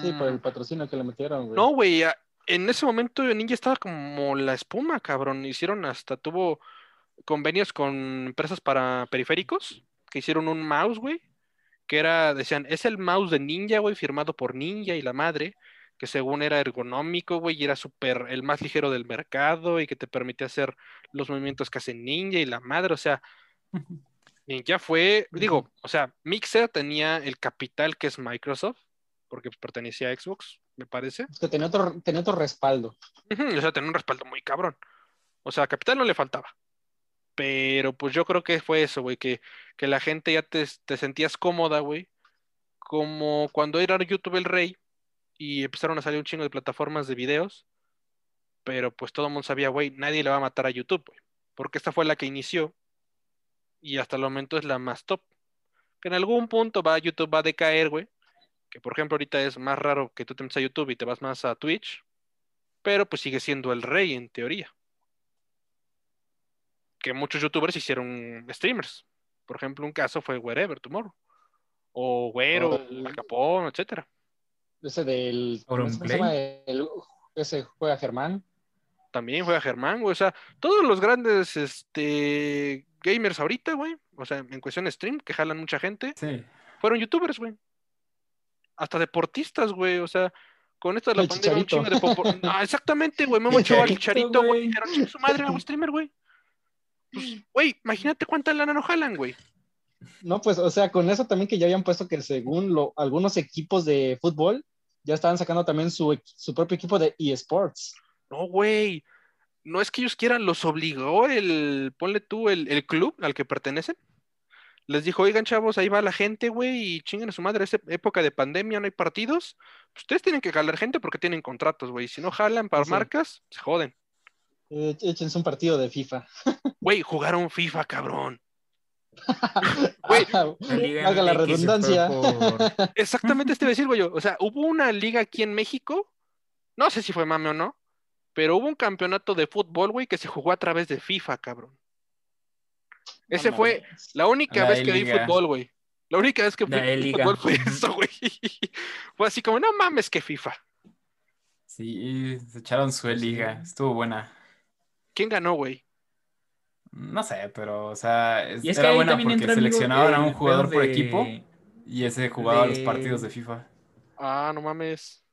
Sí, por el mm, patrocinio que le metieron, güey. No, güey. En ese momento Ninja estaba como la espuma, cabrón. Hicieron hasta, tuvo convenios con empresas para periféricos, que hicieron un mouse, güey, que era, decían, es el mouse de Ninja, güey, firmado por Ninja y la madre, que según era ergonómico, güey, y era súper, el más ligero del mercado y que te permitía hacer los movimientos que hace Ninja y la madre, o sea, Ninja fue, digo, o sea, Mixer tenía el capital que es Microsoft, porque pertenecía a Xbox, me parece. Es que tenía otro, tenía otro respaldo. O sea, tenía un respaldo muy cabrón. O sea, capital no le faltaba. Pero pues yo creo que fue eso, güey, que, que la gente ya te, te sentías cómoda, güey. Como cuando era YouTube el rey y empezaron a salir un chingo de plataformas de videos. Pero pues todo el mundo sabía, güey, nadie le va a matar a YouTube, güey. Porque esta fue la que inició y hasta el momento es la más top. Que en algún punto va YouTube va a decaer, güey. Que por ejemplo ahorita es más raro que tú te metas a YouTube y te vas más a Twitch pero pues sigue siendo el rey en teoría. Que muchos youtubers hicieron streamers. Por ejemplo, un caso fue Wherever Tomorrow. O Güero, O el- etcétera. Ese del. El- ese juega Germán. También fue a Germán, güey. O sea, todos los grandes este, gamers ahorita, güey. O sea, en cuestión de stream, que jalan mucha gente, Sí. fueron youtubers, güey. Hasta deportistas, güey. O sea, con esto de la El pandemia, un chingo de Chicharito. popo- Ah, exactamente, güey. Memo Ochoa, el Chicharito, Chicharito, güey. Dijeron, "Chingue su madre, hago streamer, güey. Pues, güey, imagínate cuánta lana no jalan, güey. No, pues, o sea, con eso también que ya habían puesto que según lo, algunos equipos de fútbol ya estaban sacando también su, su propio equipo de eSports. No, güey. No es que ellos quieran, los obligó el, ponle tú, el, el club al que pertenecen. Les dijo, oigan, chavos, ahí va la gente, güey, y chinguen a su madre, es época de pandemia, no hay partidos. Ustedes tienen que jalar gente porque tienen contratos, güey. Si no jalan para Sí. marcas, se joden. Eh, échense un partido de FIFA. Güey, jugaron FIFA, cabrón. Güey, La Liga Valga la redundancia. Por- Exactamente este decir, güey. O sea, hubo una liga aquí en México, no sé si fue mame o no, pero hubo un campeonato de fútbol, güey, que se jugó a través de FIFA, cabrón. Ese No fue la única La vez que vi fútbol, güey. La única vez que La vi fútbol fue eso, güey. Fue así como, no mames, que FIFA. Sí, se echaron su liga. Estuvo buena. ¿Quién ganó, güey? No sé, pero, o sea, es- era buena porque seleccionaban a un jugador por equipo y ese jugaba los partidos de FIFA. Ah, no mames.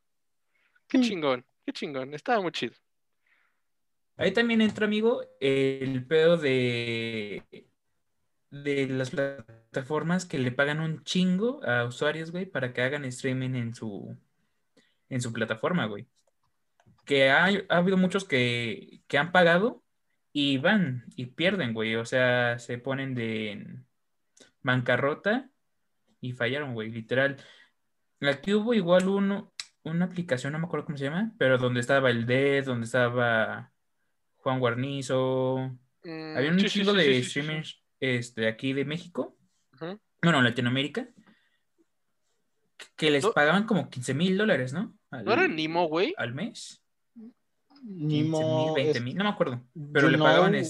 Qué Mm. chingón, qué chingón. Estaba muy chido. Ahí también entra, amigo, el pedo de, de las plataformas que le pagan un chingo a usuarios, güey, para que hagan streaming en su, en su plataforma, güey. Que ha, ha habido muchos que, que han pagado y van y pierden, güey. O sea, se ponen de bancarrota y fallaron, güey, literal. Aquí hubo igual uno, una aplicación, no me acuerdo cómo se llama, pero donde estaba el Dead, donde estaba Juan Guarnizo. Mm, Había un sí, chingo sí, de sí, sí, sí. streamers este, aquí de México, bueno, en Latinoamérica, que les No- pagaban como 15 mil dólares, ¿no? Al, ¿No era Nimo, güey? al mes. 15 Nimo, mil, 20 es- mil, no me acuerdo. Pero You le pagaban Know,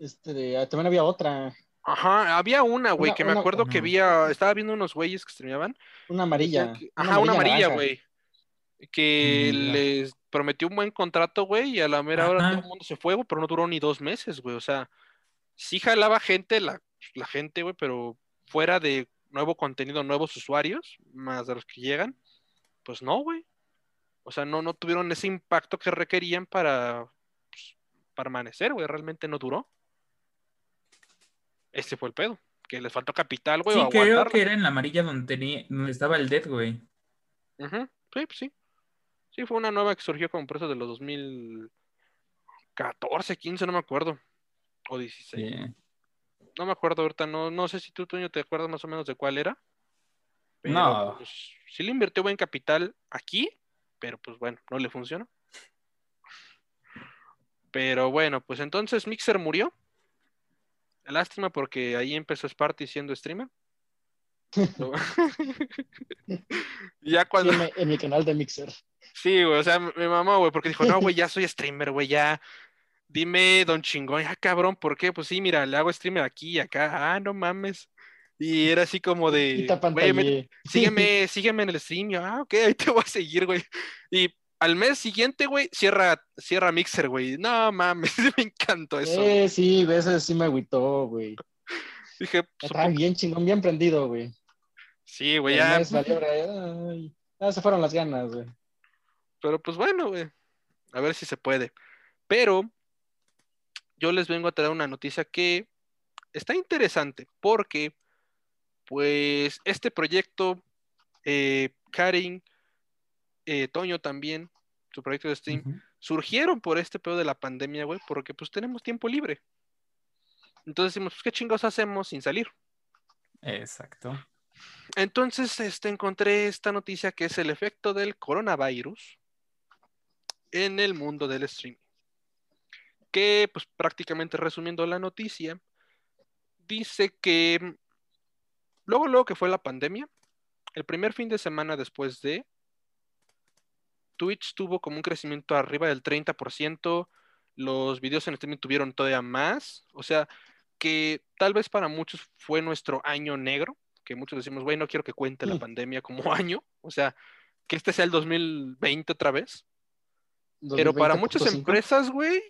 Este de- ah, también había otra, Ajá, había una, güey, Una- que me una- acuerdo que había, estaba viendo unos güeyes que streameaban. una amarilla. Ajá, una amarilla, güey. Que Mm, les prometió un buen contrato, güey, y a la mera hora Ajá. todo el mundo se fue, güey, pero no duró ni dos meses, güey. O sea, sí jalaba gente, la, la gente, güey, pero fuera de nuevo contenido, nuevos usuarios, más de los que llegan, pues no, güey. O sea, no, no tuvieron ese impacto que requerían para pues, permanecer, güey. Realmente no duró. Este fue el pedo. que les faltó capital, güey. Sí, creo que era en la amarilla donde, tenía, donde estaba el Dead, güey. Sí, pues sí. Sí, fue una nueva que surgió como por eso de los 2014, 15, no me acuerdo. O 16. Sí. No me acuerdo ahorita, no, no sé si tú, Toño, te acuerdas más o menos de cuál era. Pero, No. pues, sí le invirtió buen capital aquí, pero pues bueno, no le funcionó. Pero bueno, pues entonces Mixer murió. Lástima porque ahí empezó Sparty siendo streamer. Ya cuando... Sí, en, mi- canal de Mixer. Sí, güey, o sea, mi mamá, güey, porque dijo, no, güey, ya soy streamer, güey, ya. Dime, don chingón, ya cabrón, ¿por qué? Pues sí, mira, le hago streamer aquí y acá, ah, no mames. Y era así como de, güey, me- sígueme, sígueme en el stream, yo, ah, ok, ahí te voy a seguir, güey. Y al mes siguiente, güey, cierra, cierra Mixer, güey. No mames, me encantó eso. Eh, sí, ese sí me agüitó, güey. Dije, pues, supongo- bien chingón, bien prendido, güey. sí, güey, ya. mes valió, ya se fueron las ganas, güey. Pero pues bueno, güey. A ver si se puede. Pero yo les vengo a traer una noticia que está interesante porque, pues, este proyecto, eh, Karin, eh, Toño también, su proyecto de Steam, surgieron por este pedo de la pandemia, güey, porque pues tenemos tiempo libre. Entonces decimos, pues, ¿qué chingos hacemos sin salir? Exacto. Entonces, este, encontré esta noticia que es el efecto del coronavirus en el mundo del streaming. Que, pues prácticamente resumiendo la noticia, dice que luego, luego que fue la pandemia, el primer fin de semana después de, Twitch tuvo como un crecimiento arriba del 30%, los videos en streaming tuvieron todavía más, o sea, que tal vez para muchos fue nuestro año negro, que muchos decimos, güey, no quiero que cuente la Mm. pandemia como año, o sea, que este sea el 2020 otra vez. Pero para muchas 2020.5. empresas, güey,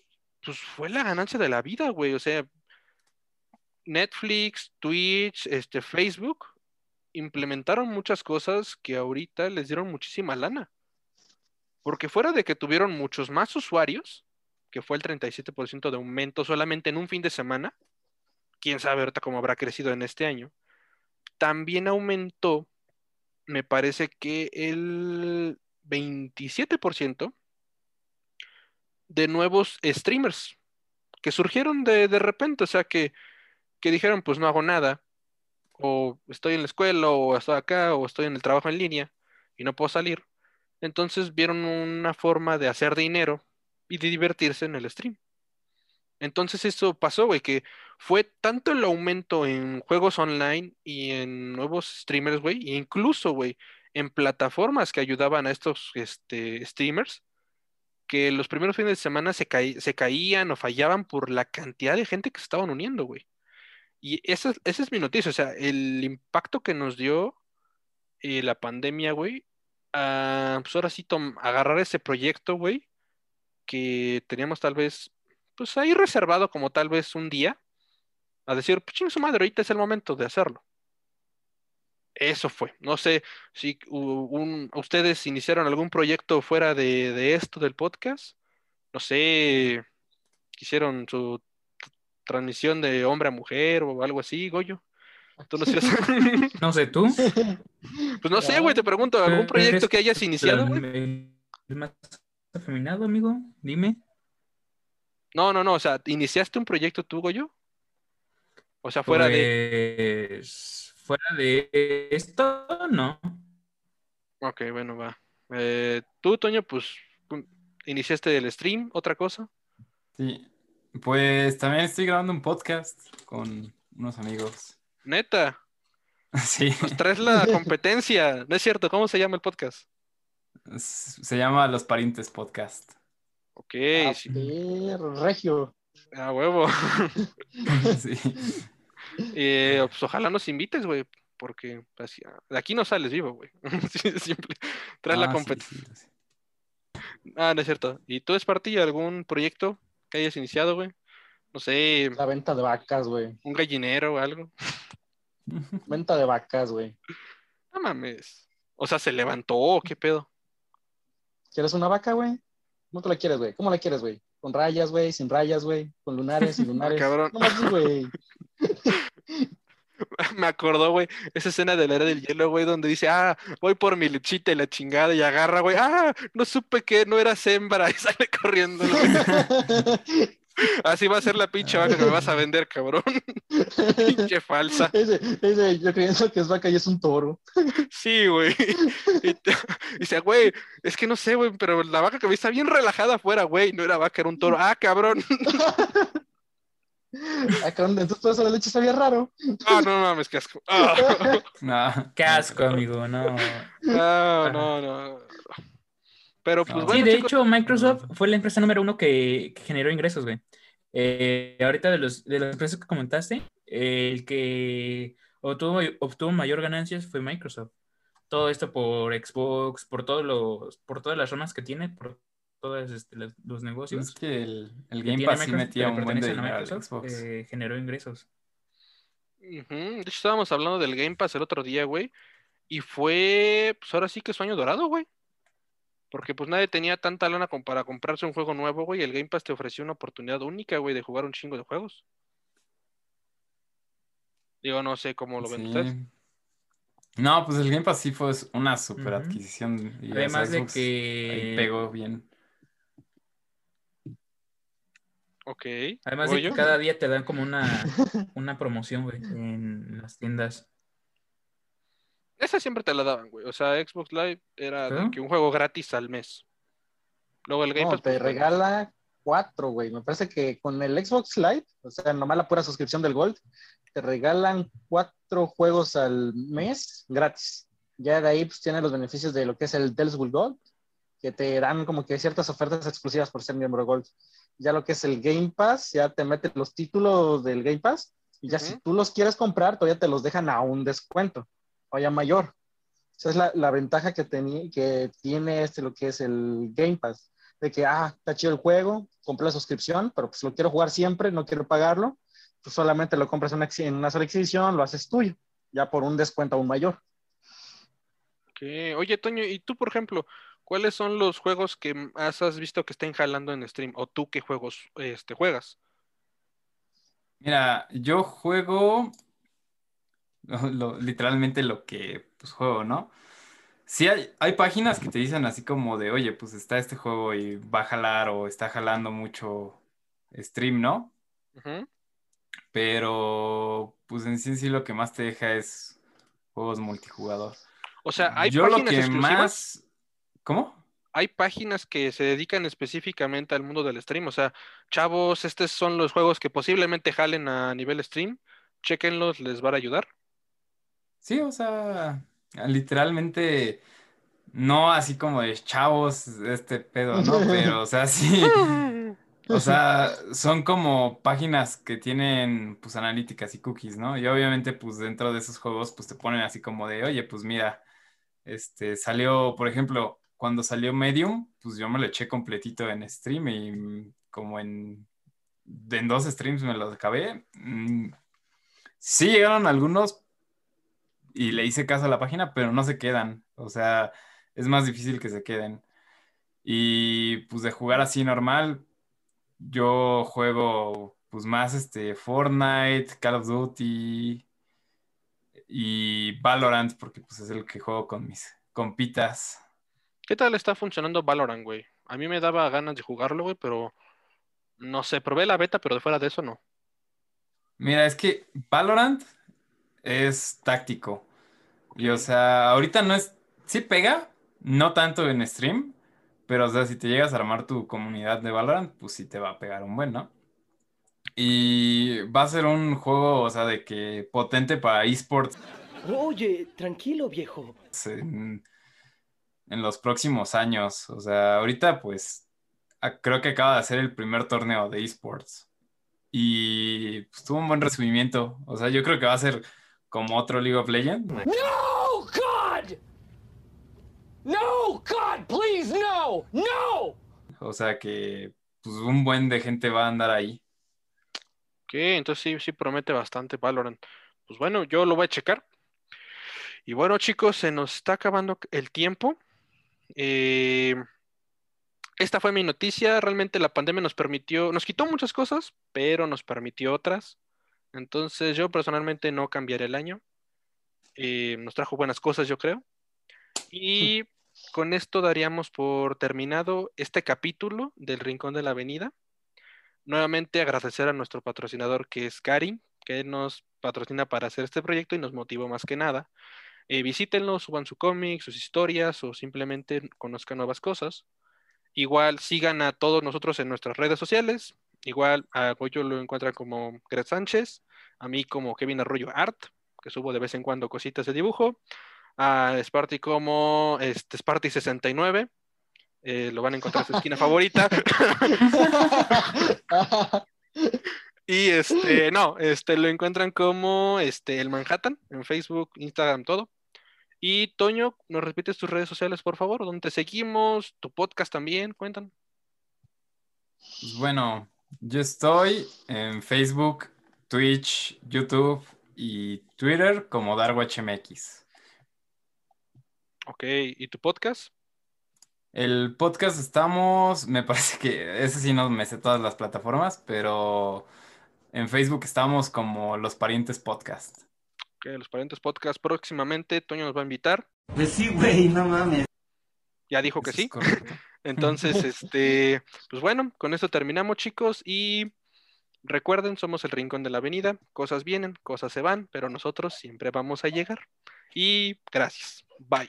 pues fue la ganancia de la vida, güey. O sea, Netflix, Twitch, este, Facebook implementaron muchas cosas que ahorita les dieron muchísima lana. Porque fuera de que tuvieron muchos más usuarios, que fue el 37% de aumento solamente en un fin de semana, quién sabe ahorita cómo habrá crecido en este año, también aumentó, me parece que el 27% de nuevos streamers que surgieron de, de repente, o sea, que, que dijeron, pues no hago nada, o estoy en la escuela, o estoy acá, o estoy en el trabajo en línea y no puedo salir. Entonces vieron una forma de hacer dinero y de divertirse en el stream. Entonces eso pasó, güey, que fue tanto el aumento en juegos online y en nuevos streamers, güey, e incluso, güey, en plataformas que ayudaban a estos este, streamers, que los primeros fines de semana se, se caían o fallaban por la cantidad de gente que se estaban uniendo, güey. Y esa, es- esa es mi noticia, o sea, el impacto que nos dio eh, la pandemia, güey, a, pues ahora sí, agarrar ese proyecto, güey, que teníamos tal vez, pues ahí reservado como tal vez un día, a decir, pues chingue su madre, ahorita es el momento de hacerlo. Eso fue. No sé si un- ustedes iniciaron algún proyecto fuera de, de esto del podcast. No sé, hicieron su transmisión de hombre a mujer o algo así, Goyo. ¿Tú no? No sé, tú. Pues no sé, güey, te pregunto, ¿algún proyecto que hayas iniciado, güey? El más afeminado, amigo. Dime. No, no, no, o sea, ¿iniciaste un proyecto tú, Goyo? O sea, fuera de... Pues, Fuera de esto, no. Ok, bueno, va. Eh, tú, Toño, pues iniciaste el stream, otra cosa. Sí. Pues también estoy grabando un podcast con unos amigos. Neta, Sí. nos traes la competencia. No es cierto, ¿cómo se llama el podcast? Se llama Los Parientes Podcast. Ok, Ah, sí, regio. a huevo. Sí. Eh, pues ojalá nos invites, güey, porque pues, ya- de aquí no sales vivo, güey. Sí, simple. Traes la Ah, competencia. sí, sí. Ah, no es cierto. ¿Y tú, Espartilla, algún proyecto que hayas iniciado, güey? No sé, La venta de vacas, güey. un gallinero o algo. Venta de vacas, güey. No mames. O sea, ¿se levantó qué pedo? ¿Quieres una vaca, güey? ¿Cómo te la quieres, güey? ¿Cómo la quieres, güey? ¿Con rayas, güey? ¿Sin rayas, güey? ¿Con lunares, sin lunares? cabrón. No más, güey. me acordó, güey, esa escena de la era del hielo, güey, donde dice, ah, voy por mi lechita y la chingada y agarra, güey, ah, no supe que no era hembra y sale corriendo. Así va a ser la pinche vaca que me vas a vender, cabrón. pinche falsa. Ese, ese, yo pienso que es vaca y es un toro. Sí, güey. Y te- y dice, güey, es que no sé, güey, pero la vaca que vi está bien relajada afuera, güey. No era vaca, era un toro. Ah, cabrón. Ah, cabrón, entonces eso la leche sabía raro. Ah, no mames, qué asco. Ah, No. Qué asco, amigo, no. no, no, no. Pero pues No. bueno, sí, de chicos, hecho, Microsoft fue la empresa número uno que, que generó ingresos, güey. Eh, ahorita de, los, de las empresas que comentaste, eh, el que obtuvo, obtuvo mayor ganancias fue Microsoft. Todo esto por Xbox, por todos los, por todas las ramas que tiene, por todos este, los, los negocios. Es que el, Game Pass sí metía que un buen a dinero Microsoft, Xbox. eh, generó ingresos. de hecho estábamos hablando del Game Pass el otro día, güey. Y fue, pues ahora sí que sueño dorado, güey. Porque pues nadie tenía tanta lana como para comprarse un juego nuevo, güey. y El Game Pass te ofreció una oportunidad única, güey, de jugar un chingo de juegos. Digo, no sé cómo lo ven Sí. ustedes. No, pues el Game Pass sí fue una super adquisición. y, Además de Xbox ahí que... pegó bien. Ok. Además de ¿voy que yo? cada día te dan como una, una promoción, güey, en las tiendas. Esa siempre te la daban, güey. O sea, Xbox Live era de que un juego gratis al mes. Luego el Game No, Pass. te pues, regala cuatro, güey. Me parece que con el Xbox Live, o sea, nomás la pura suscripción del Gold, te regalan cuatro juegos al mes gratis. Ya de ahí pues tiene los beneficios de lo que es el with Gold, que te dan como que ciertas ofertas exclusivas por ser miembro Gold. Ya lo que es el Game Pass, ya te meten los títulos del Game Pass y ya si tú los quieres comprar, todavía te los dejan a un descuento, o ya mayor. Esa es la, la ventaja que, teni- que tiene este, lo que es el Game Pass de que, ah, está chido el juego, compré la suscripción, pero pues lo quiero jugar siempre, no quiero pagarlo, tú solamente lo compras en una, en una sola exhibición, lo haces tuyo, ya por un descuento aún mayor. Oye, Toño, ¿y tú, por ejemplo, cuáles son los juegos que más has visto que estén jalando en stream? ¿O tú qué juegos este, juegas? Mira, yo juego lo- lo- literalmente lo que pues, juego, ¿no? Sí hay, hay páginas que te dicen así como de, oye, pues está este juego y va a jalar o está jalando mucho stream, ¿no? Pero pues en sí en sí lo que más te deja es juegos multijugador. O sea, hay Yo lo páginas que exclusivas. más... ¿Cómo? Hay páginas que se dedican específicamente al mundo del stream. O sea, chavos, estos son los juegos que posiblemente jalen a nivel stream. Chequenlos, les va a ayudar. Sí, o sea, literalmente no así como de chavos este pedo, ¿no? Pero, o sea, sí. O sea, son como páginas que tienen pues analíticas y cookies, ¿no? Y obviamente pues dentro de esos juegos pues te ponen así como de, oye, pues mira, este salió, por ejemplo, cuando salió Medium, pues yo me lo eché completito en stream y mm, como en, en dos streams me lo acabé. Mm, Sí llegaron algunos y le hice caso a la página, pero no se quedan. O sea, es más difícil que se queden. Y pues de jugar así normal, yo juego pues más este Fortnite, Call of Duty y Valorant porque pues es el que juego con mis compitas. ¿Qué tal está funcionando Valorant, güey? A mí me daba ganas de jugarlo, güey, pero no sé, probé la beta, pero de fuera de eso no. Mira, es que Valorant es táctico. Y o sea, ahorita no es, sí pega, no tanto en stream, pero o sea, si te llegas a armar tu comunidad de Valorant, pues sí te va a pegar un buen, ¿no? Y va a ser un juego, o sea, de que potente para esports Oye, tranquilo, viejo. en, en los próximos años. O sea, ahorita pues a- creo que acaba de hacer el primer torneo de esports. Y pues, tuvo un buen recibimiento. O sea, yo creo que va a ser como otro League of Legends. No! No, God, please, no! No! O sea que pues un buen de gente va a andar ahí. Ok, entonces sí, sí promete bastante Valorant. Pues bueno, yo lo voy a checar. Y bueno, chicos, se nos está acabando el tiempo. Eh, esta fue mi noticia. Realmente la pandemia nos permitió, nos quitó muchas cosas, pero nos permitió otras. Entonces yo personalmente no cambiaré el año. Eh, nos trajo buenas cosas, yo creo. Y con esto daríamos por terminado este capítulo del Rincón de la Avenida. Nuevamente agradecer a nuestro patrocinador que es Karin, que nos patrocina para hacer este proyecto y nos motivó más que nada. Eh, visítenlo, suban su cómic, sus historias o simplemente conozcan nuevas cosas. Igual sigan a todos nosotros en nuestras redes sociales. Igual a Goyo lo encuentran como Greg Sánchez, a mí como Kevin Arroyo Art, que subo de vez en cuando cositas de dibujo, a Sparty como este, Sparty69, eh, lo van a encontrar en su esquina favorita. y este, no, este lo encuentran como este el Manhattan en Facebook, Instagram, todo. Y Toño, ¿nos repites tus redes sociales, por favor? ¿Dónde te seguimos? ¿Tu podcast también? Cuéntanos. Pues bueno, yo estoy en Facebook, Twitch, YouTube y Twitter como DarwHMX. Ok, ¿y tu podcast? El podcast estamos, me parece que ese sí no me sé todas las plataformas, pero en Facebook estamos como Los Parientes Podcast. Ok, Los Parientes Podcast próximamente, Toño nos va a invitar. Pues sí, güey, no mames. Ya dijo que Eso sí. correcto. Entonces, este, pues bueno, con esto terminamos, chicos, y recuerden, somos el Rincón de la Avenida, cosas vienen, cosas se van, pero nosotros siempre vamos a llegar. Y gracias. Bye.